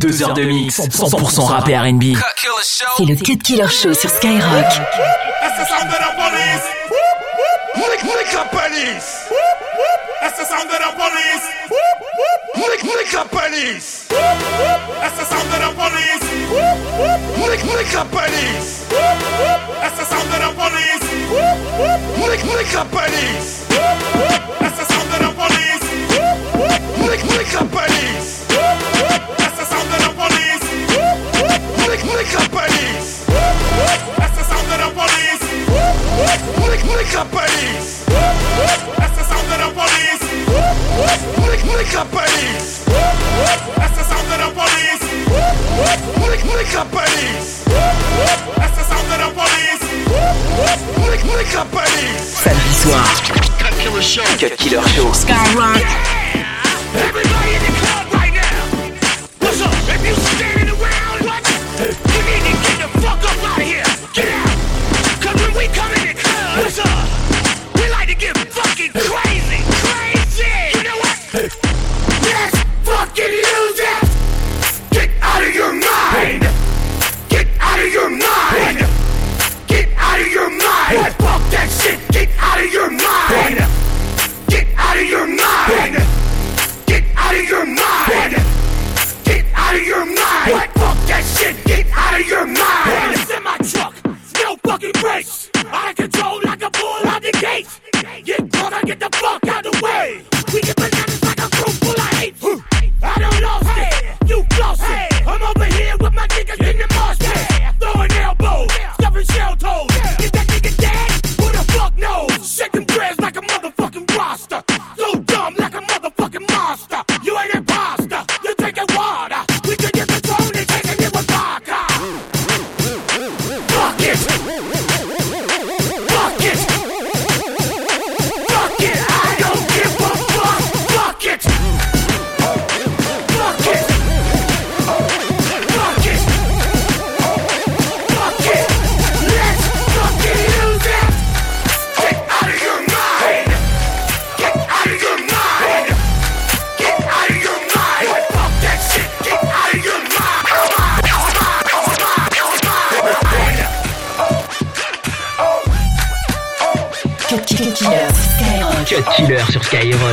Deux heures de mix, 100% rap et R&B. C'est le Cut Killer Show sur Skyrock. That's the sound of the police. Nick, nick the police. That's the sound of the police. Nick, nick the police. That's the sound of the police. Nick, nick the police. That's the sound of the police. Nick, nick the police. That's the sound of the police. Nick, nick the police. Nick, nick the police. That's the sound of the police. Nick, nick the police. That's the sound of the police. Nick, nick the police. That's the sound of the police. Nick, nick the police. Samedi soir, Cut Killer Show. Cut Killer Show. Skyrock.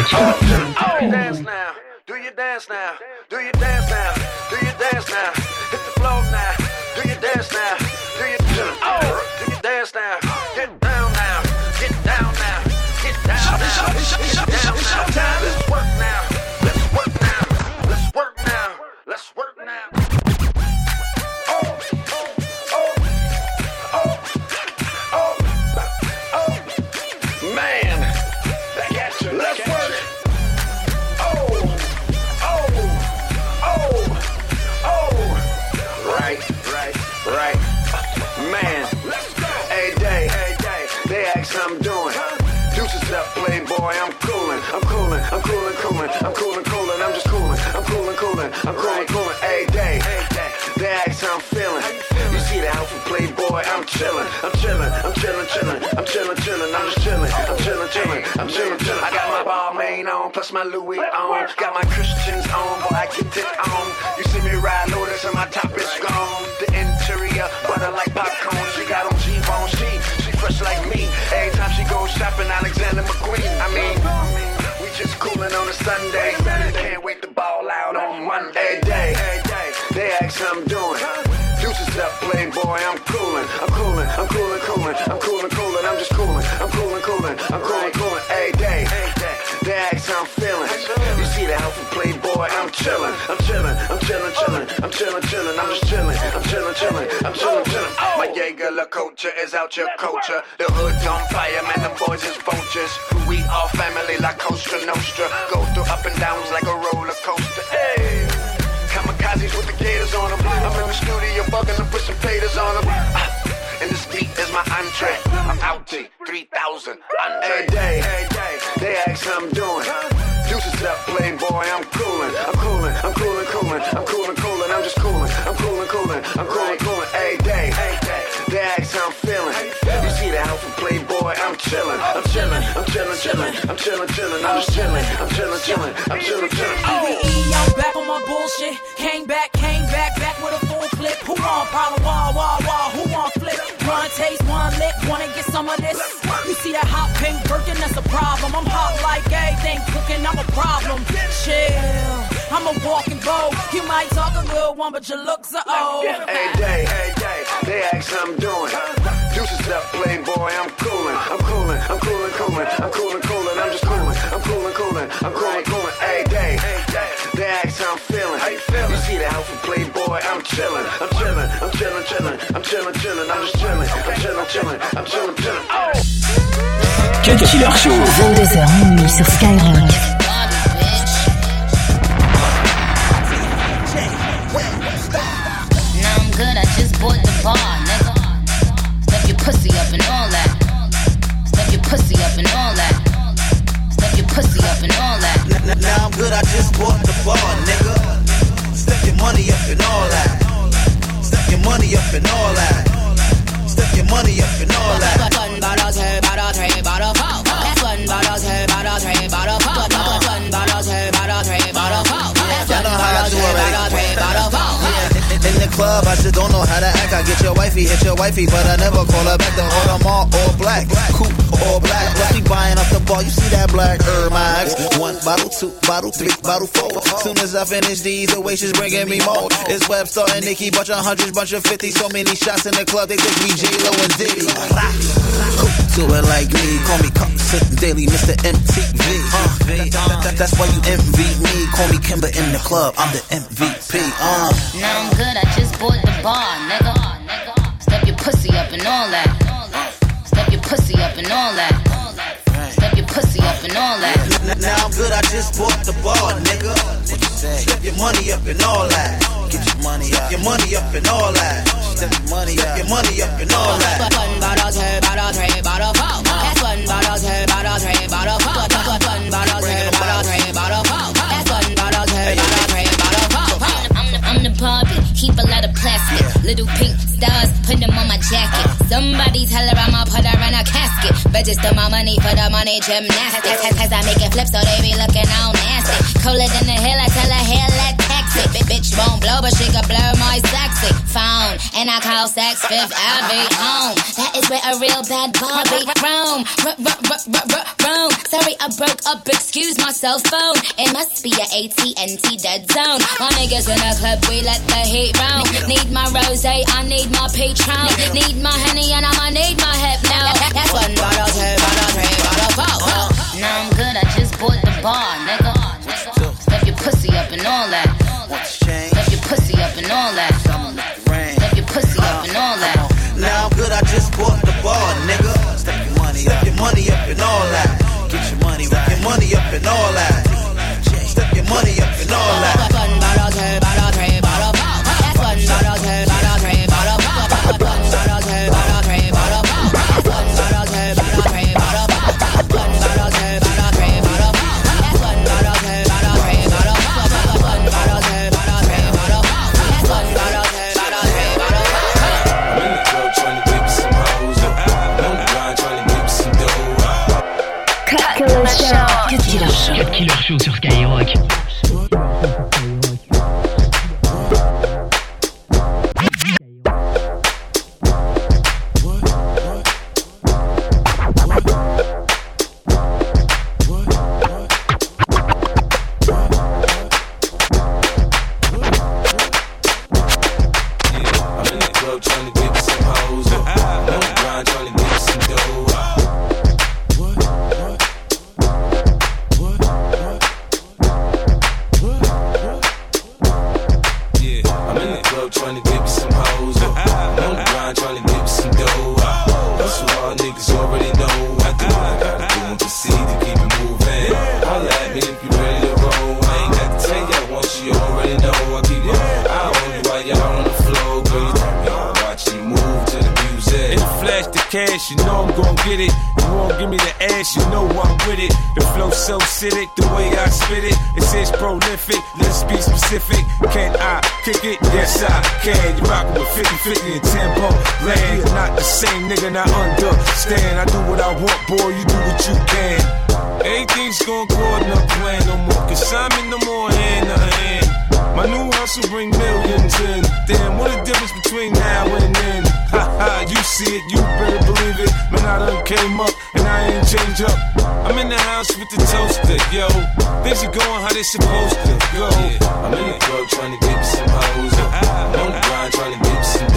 Skyrock. dance now. Do you dance now? Do you dance now? Do you dance now? Hit the floor now. Do you dance now? Do you oh? Do you dance now? Get down now. Get down now. Get down now. Get down now. Coolin', I'm coolin', coolin'. Hey day, they ask how I'm feeling. You see the outfit, playboy. I'm chillin', I'm chillin', I'm chillin', chillin', I'm chillin', chillin'. I'm just chillin', I'm chillin', chillin', I'm chillin', chillin'. I got my Balmain on, plus my Louis on. Got my Christians on, boy, I get it on. You see me ride Lotus and my top is gone. The interior, butter like popcorn. She got on G-bone, she, she fresh like me. Every time she goes shopping, Alexander McQueen. I mean, we just coolin' on a Sunday. Can't wait to ball out on Monday. Day, they ask how I'm doing. Deuces up, playboy, I'm coolin', I'm coolin', I'm coolin', coolin', I'm coolin', coolin', I'm just coolin', I'm coolin', coolin', I'm coolin', coolin', hey day, they ask how I'm feelin'. You see the outfit, playboy, I'm chillin', I'm chillin', I'm chillin', chillin', I'm chillin', chillin', I'm just chillin', I'm chillin', chillin', I'm chillin', chillin'. My Jaeger-LeCoultre is out your culture. The hood's on fire, man, them boys is vultures. We all family like Cosa Nostra. Go through up and downs like a roller coaster. Hey. Kamikazes with the gators on them. I'm in the studio bugging to put some taters on them. Uh, and this beat is my entree. I'm out to 3,000. Every day, every day, they ask how I'm doing. Deuces up, playboy, I'm coolin', I'm coolin', I'm coolin', coolin', I'm coolin', coolin', I'm just coolin', I'm coolin', coolin', I'm coolin', coolin', every day, they ask how I'm feelin'. You see the outfit, playboy, I'm chillin', I'm chillin', I'm chillin', chillin', I'm chillin', chillin', I'm just chillin', I'm chillin', chillin', I'm chillin', chillin'. EVE, oh. I'm back on my bullshit. Came back, came back, back with a full clip. Who want problem? Wall, wall, wall. Who want? One taste, one lick. Wanna get some of this? You see that hot pink Birkin? That's a problem. I'm hot like everything cooking. I'm a problem. Chill. I'm a walking bow. You might talk a good one, but your looks are old. Hey, day, hey, day, they ask how I'm doing. Deuces up, playboy, I'm coolin', I'm coolin', I'm coolin', coolin', I'm coolin', coolin', I'm just coolin', I'm coolin', coolin', I'm coolin', coolin'. Hey, day, they ask how I'm feelin'. How you feelin'? You see the house with playboy, I'm chillin', I'm chillin', I'm chillin', chillin', I'm chillin', chillin', I'm just chillin', I'm chillin', chillin', I'm chillin', chillin'. Oh! Cut Killer Show. 22h minuit sur Skyrock. Now I'm good, I just bought the bar, nigga. Step your pussy up and all that. Step your pussy up and all that. Step your pussy up and all that. N- n- Now I'm good, I just bought the bar, nigga. Step your money up and all that. Step your money up and all that. Step your money up and all that. One bottle, two bottle, three bottle, four. That's one bottle, two bottle, three bottle, four. One bottle, two bottle, three bottle, four. That's one know how I bottle, two bottle, three bottle, four. In, the club, I just don't know how to act. I get your wifey, hit your wifey, but I never call her back. The all, all black, coupe, all black. We buying off the bar, you see that black Max. One bottle, two bottle, three bottle, four. Soon as I finish these, the waitress bringing me more. It's Webster and Nikki, bunch of hundreds, bunch of fifty. So many shots in the club, they think me J Lo and Diddy. Do it like me, call me Carson Daly, Mr. MTV. Uh, that- that- that- that's why you envy me. Call me Kimber in the club, I'm the MVP. Uh. Now I'm good, I just bought the bar, nigga. Step your pussy up and all that. Step your pussy up and all that. Step your pussy up and all that. Now I'm good, I just bought the bar, nigga. What you say? Step your money up and all that. Get your money up. Your money up and all that. Step your money up. Your money up and all that. One bottle, two bottle, three bottle, four. That's one bottle, two bottle, three bottle, four. One bottle, two bottle, three bottle, four. That's one bottle, two bottle, three bottle, four. I'm the, I'm the Barbie, keep a lot of plastic. Little pink stars, put them on my jacket. Somebody tell her I'ma put her in a casket. Register my money for the money gymnastics. Cause, I make it flip so they be looking all nasty. Colder than the hill, I tell her hair let phone. And I call Saks Fifth Ave home. That is where a real bad Barbie roam. Roam. Sorry, I broke up. Excuse my cell phone. It must be a AT&T dead zone. My niggas in the club, we let the heat roam. Need my rose, I need my Patron. Need my honey, and I'ma need my hip now. That's one bottle, two bottle, three bottle, four. Now I'm good. I just bought the bar, nigga. And all that. Cash, you know I'm gon' get it. You won't give me the ass, you know I'm with it. The flow so acidic, the way I spit it, it says prolific. Let's be specific. Can I kick it? Yes, I can. You rockin' with 50, 50 and tempo. Land, not the same nigga, not understand. I do what I want, boy, you do what you can. Everything's gon' go in the plan no more. Cause I'm in the more hand hand. My new hustle bring millions in. Damn, what a difference between now and then. Ha ha, you see it, you better believe it. Man, I done came up and I ain't changed up. I'm in the house with the toaster, yo. Things are going how they supposed to go. I'm in the club trying to get some hoes. Ah, ah, I'm on the grind trying to get some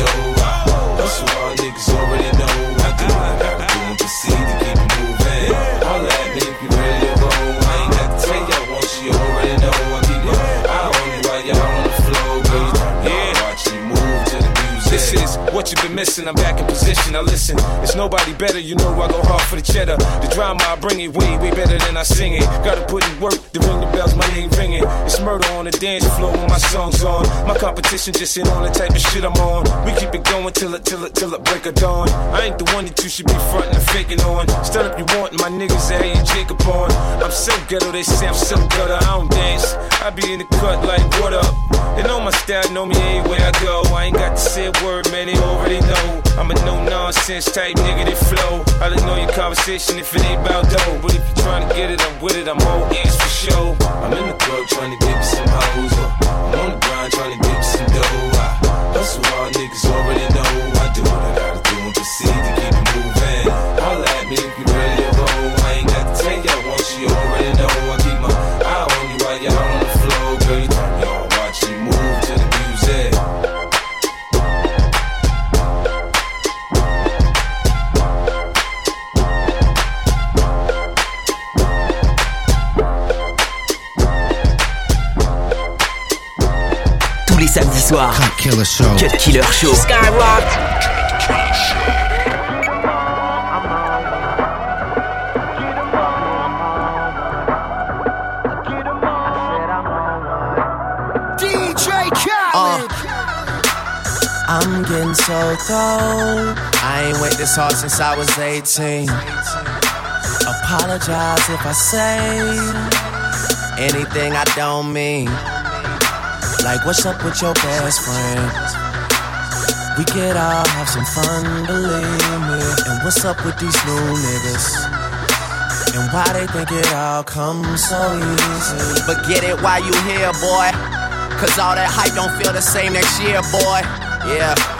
you've been missing. I'm back in position. Now listen, it's nobody better. You know I go hard for the cheddar. The drama I bring it way, way better than I sing it. Gotta put in work to ring the bells. My name ringing. It's murder on the dance floor when my song's on. My competition just ain't on the type of shit I'm on. Keep it going till it till it till it break of dawn. I ain't the one that you should be frontin' and faking on. Stand up, you want my niggas that you Jacob on. I'm so ghetto, they say I'm so gutter. I don't dance. I be in the cut like what up. They know my style, know me everywhere I go. I ain't got to say a word, man. They already know. I'm a no nonsense type nigga that flow. I'll ignore your conversation if it ain't about dough. But if you're trying to get it, I'm with it. I'm all ears for sure. I'm in the club trying to get me some hoes. I'm on the grind trying to get me some dough. That's all niggas already know. Samedis soirs. Cut Killer Show. Cut Killer Show. DJ Khaled. Uh, I'm getting so cold. I ain't wait this hard since I was 18. Apologize if I say anything I don't mean. Like, what's up with your best friend? We could all have some fun, believe me. And what's up with these new niggas? And why they think it all comes so easy? But get it while you here, boy. Cause all that hype don't feel the same next year, boy. Yeah.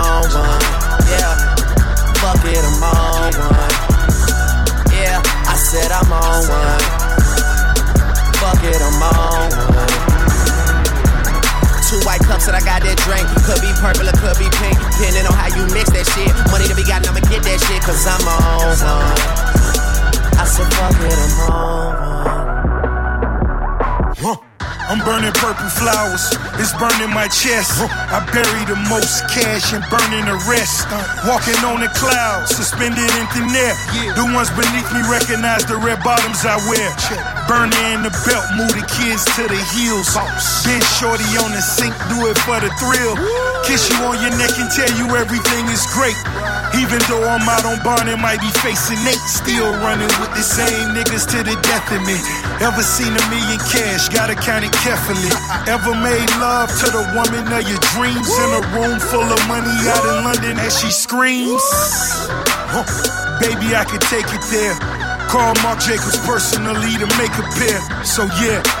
on one. Yeah. Fuck it, I'm on one. Yeah, I said I'm on one. Fuck it, I'm on one. Two white cups that I got that drink. Could be purple or could be pink. Depending on how you mix that shit. Money to be gotten, I'ma get that shit. Cause I'm on one. I said, fuck it, I'm on one. I'm burning purple flowers, it's burning my chest. I bury the most cash and burning the rest. Walking on the clouds, suspended in thin air. The ones beneath me recognize the red bottoms I wear. Burner in the belt, move the kids to the heels. Been shorty on the sink, do it for the thrill. Kiss you on your neck and tell you everything is great. Even though I'm out on bond and might be facing eight, still running with the same niggas to the death of me. Ever seen a million cash? Gotta count it carefully. Ever made love to the woman of your dreams in a room full of money out in London as she screams? Huh. Baby, I could take it there. Call Marc Jacobs personally to make a pair. So yeah.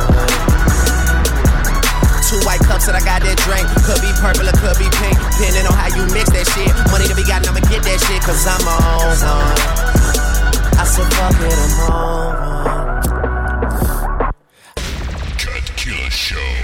White cups that I got that drink. Could be purple or could be pink. Depending on how you mix that shit. Money to be gotten, I'ma get that shit. Cause I'm on one. I said, fuck it, I'm on. Cut Killer Show.